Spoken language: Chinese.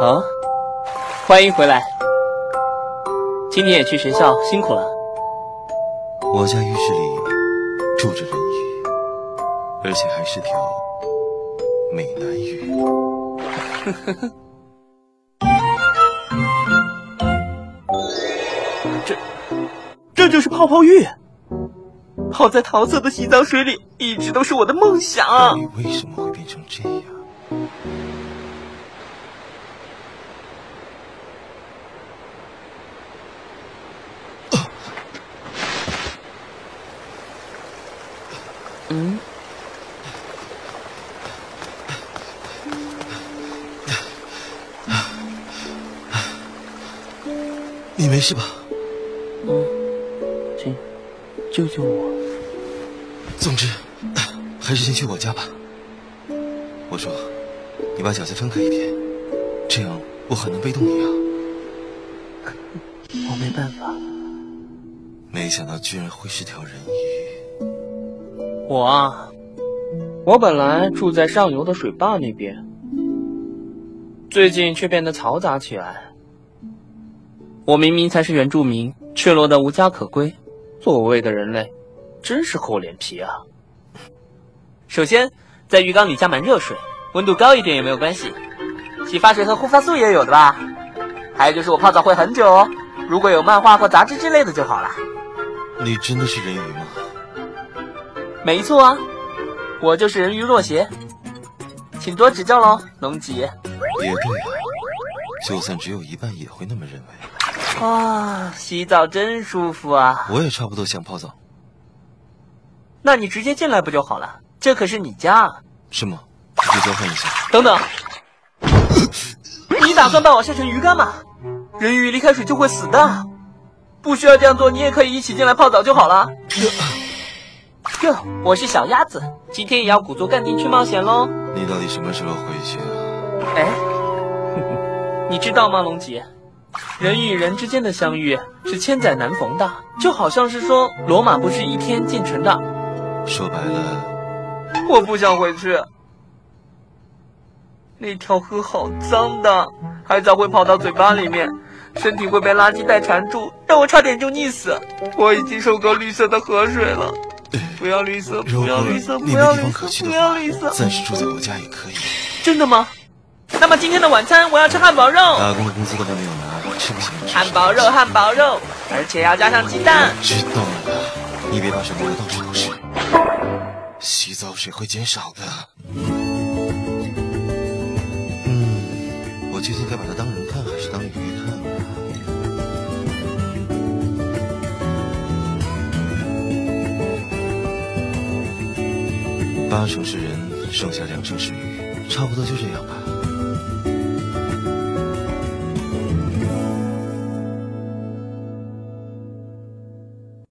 啊，欢迎回来。今天也去学校，辛苦了。我家浴室里住着人鱼，而且还是条美男鱼。这这就是泡泡浴。泡在桃色的洗澡水里，一直都是我的梦想。你为什么会变成这样？嗯，你没事吧？嗯，请救救我。总之，还是先去我家吧。我说，你把脚再分开一点，这样我很难背动你啊。我没办法。没想到居然会是条人鱼。我啊，我本来住在上游的水坝那边，最近却变得嘈杂起来。我明明才是原住民，却落得无家可归。所谓的人类，真是厚脸皮啊！首先，在浴缸里加满热水，温度高一点也没有关系。洗发水和护发素也有的吧？还有就是我泡澡会很久哦，如果有漫画或杂志之类的就好了。你真的是人鱼吗？没错啊，我就是人鱼若邪，请多指教喽，龙吉。也对啊，就算只有一半也会那么认为。啊，洗澡真舒服啊！我也差不多想泡澡。那你直接进来不就好了？这可是你家。是吗？直接交换一下。等等，你打算把我晒成鱼干吗？人鱼离开水就会死的，不需要这样做，你也可以一起进来泡澡就好了。哟，我是小鸭子，今天也要鼓足干劲去冒险喽。你到底什么时候回去啊？哎，你知道吗，龙吉？人与人之间的相遇是千载难逢的，就好像是说罗马不是一天建成的。说白了，我不想回去。那条河好脏的，海藻会跑到嘴巴里面，身体会被垃圾袋缠住，让我差点就溺死。我已经受够绿色的河水了，不要绿色，不要绿色，不要绿色，不要绿色。暂时住在我家也可以。真的吗？那么今天的晚餐我要吃汉堡肉。打工的工资都还没有拿，吃不起。汉堡肉，汉堡肉，而且要加上鸡蛋。知道了，你别把水弄得到处都是。洗澡水会减少的。嗯，我究竟该把它当人看还是当鱼看？八成是人，剩下两成是鱼，差不多就这样吧。